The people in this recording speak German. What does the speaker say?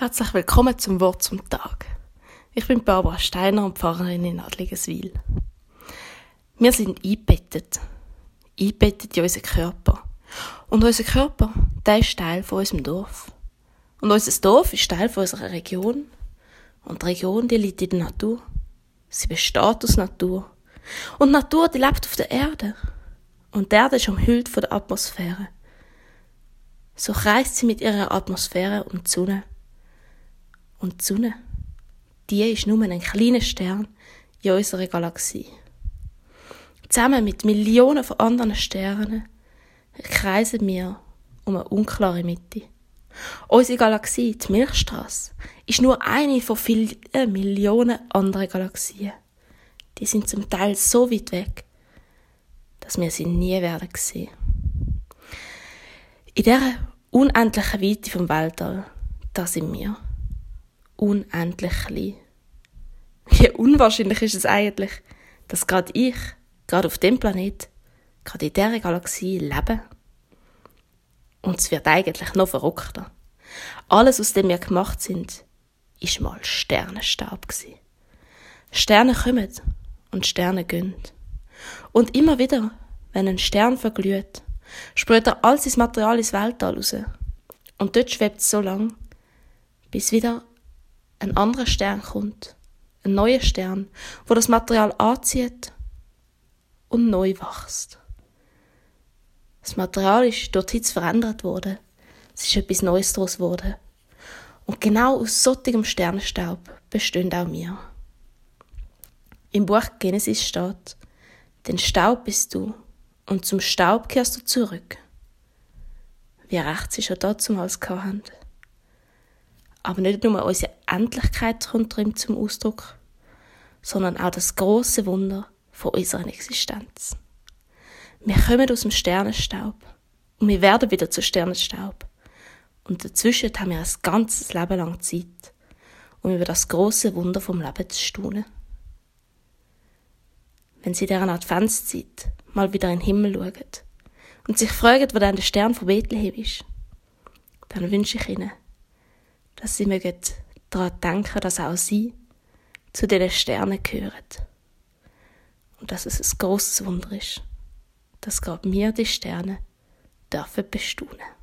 Herzlich willkommen zum Wort zum Tag. Ich bin Barbara Steiner und Pfarrerin in Adligeswil. Wir sind eingebettet. Eingebettet in unseren Körper. Und unser Körper, der ist Teil von unserem Dorf. Und unser Dorf ist Teil von unserer Region. Und die Region, die liegt in der Natur. Sie besteht aus Natur. Und die Natur, die lebt auf der Erde. Und die Erde ist umhüllt von der Atmosphäre. So kreist sie mit ihrer Atmosphäre um die Sonne und die Sonne, die ist nur ein kleiner Stern in unserer Galaxie. Zusammen mit Millionen von anderen Sternen kreisen wir um eine unklare Mitte. Unsere Galaxie, die Milchstraße, ist nur eine von vielen Millionen anderen Galaxien. Die sind zum Teil so weit weg, dass wir sie nie werden sehen. In dieser unendlichen Weite vom Weltall, da sind wir unendlich klein. Wie unwahrscheinlich ist es eigentlich, dass gerade ich, gerade auf dem Planet, gerade in dieser Galaxie lebe? Und es wird eigentlich noch verrückter. Alles, aus dem wir gemacht sind, ist mal Sternenstaub gsi. Sterne kommen und Sterne gehen. Und immer wieder, wenn ein Stern verglüht, sprüht er all sein Material ins Weltall raus. Und dort schwebt es so lang, bis wieder ein anderer Stern kommt, ein neuer Stern, wo das Material anzieht und neu wächst. Das Material ist durch die verändert worden. Es ist etwas Neues daraus geworden. Und genau aus solchem Sternenstaub bestehen auch wir. Im Buch Genesis steht, den Staub bist du und zum Staub kehrst du zurück. Wie recht sie schon damals hatten. Aber nicht nur unsere Endlichkeit kommt darin zum Ausdruck, sondern auch das große Wunder von unserer Existenz. Wir kommen aus dem Sternenstaub und wir werden wieder zu Sternenstaub. Und dazwischen haben wir ein ganzes Leben lang Zeit, um über das große Wunder vom Leben zu staunen. Wenn Sie dieser Adventszeit mal wieder in den Himmel schauen und sich fragen, wo denn der Stern von Bethlehem ist, dann wünsche ich Ihnen, dass sie mögen daran denken, dass auch sie zu den Sternen gehören. Und dass es ein grosses Wunder ist, dass gerade wir die Sterne dürfen bestaunen.